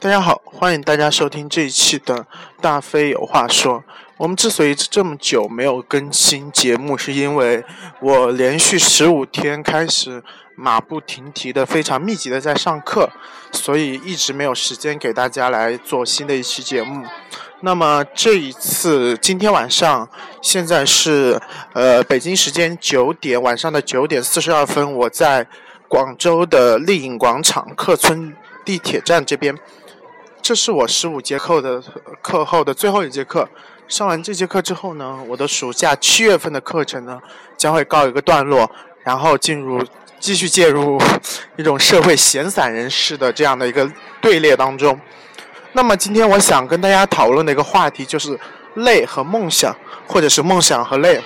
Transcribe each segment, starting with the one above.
大家好，欢迎大家收听这一期的大飞有话说。我们之所以这么久没有更新节目，是因为我连续十五天开始马不停蹄的、非常密集的在上课，所以一直没有时间给大家来做新的一期节目。那么这一次，今天晚上，现在是呃北京时间九点，晚上的九点四十二分，我在广州的丽影广场客村地铁站这边。这是我十五节课的课后的最后一节课。上完这节课之后呢，我的暑假七月份的课程呢将会告一个段落，然后进入继续介入一种社会闲散人士的这样的一个队列当中。那么今天我想跟大家讨论的一个话题就是累和梦想，或者是梦想和累。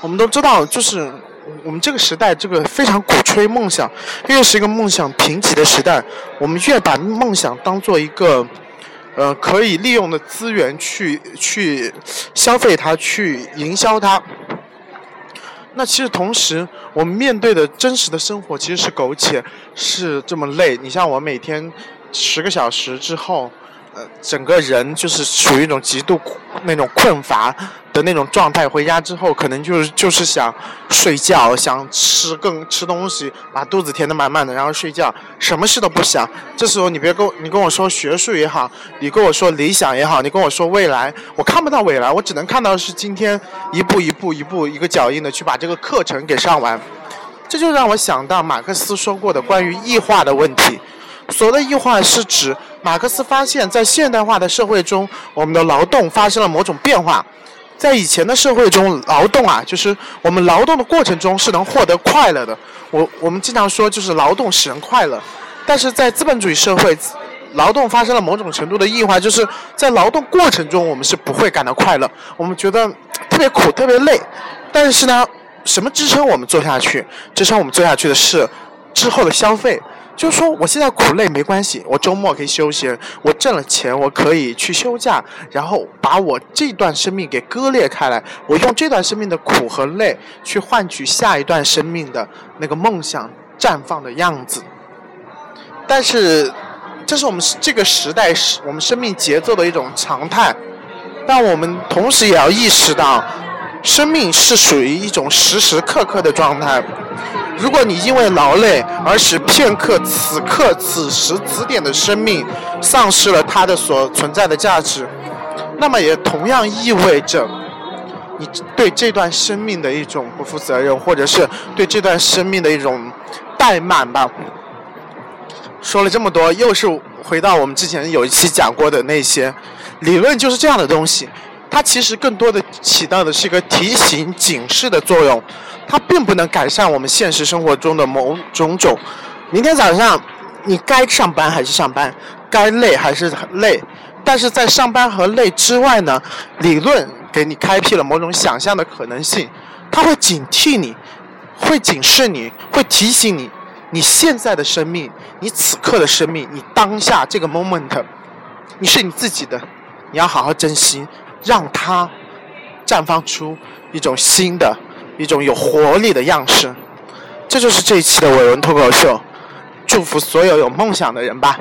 我们都知道，就是。我们这个时代，这个非常鼓吹梦想，越是一个梦想贫瘠的时代，我们越把梦想当做一个，呃，可以利用的资源去去消费它，去营销它。那其实同时，我们面对的真实的生活其实是苟且，是这么累。你像我每天十个小时之后。整个人就是处于一种极度那种困乏的那种状态。回家之后，可能就是就是想睡觉，想吃更吃东西，把肚子填得满满的，然后睡觉，什么事都不想。这时候你别跟我你跟我说学术也好，你跟我说理想也好，你跟我说未来，我看不到未来，我只能看到是今天一步一步一步一个脚印的去把这个课程给上完。这就让我想到马克思说过的关于异化的问题。所谓的异化是指。马克思发现，在现代化的社会中，我们的劳动发生了某种变化。在以前的社会中，劳动啊，就是我们劳动的过程中是能获得快乐的。我我们经常说，就是劳动使人快乐。但是在资本主义社会，劳动发生了某种程度的异化，就是在劳动过程中，我们是不会感到快乐，我们觉得特别苦、特别累。但是呢，什么支撑我们做下去？支撑我们做下去的是之后的消费。就是说，我现在苦累没关系，我周末可以休息，我挣了钱，我可以去休假，然后把我这段生命给割裂开来，我用这段生命的苦和累去换取下一段生命的那个梦想绽放的样子。但是，这是我们这个时代是我们生命节奏的一种常态，但我们同时也要意识到，生命是属于一种时时刻刻的状态。如果你因为劳累而使片刻、此刻、此时此点的生命丧失了它的所存在的价值，那么也同样意味着你对这段生命的一种不负责任，或者是对这段生命的一种怠慢吧。说了这么多，又是回到我们之前有一期讲过的那些理论，就是这样的东西。它其实更多的起到的是一个提醒、警示的作用。它并不能改善我们现实生活中的某种种。明天早上，你该上班还是上班，该累还是累。但是在上班和累之外呢，理论给你开辟了某种想象的可能性。它会警惕你，会警示你，会提醒你，你现在的生命，你此刻的生命，你当下这个 moment，你是你自己的，你要好好珍惜，让它绽放出一种新的。一种有活力的样式，这就是这一期的伟文脱口秀。祝福所有有梦想的人吧。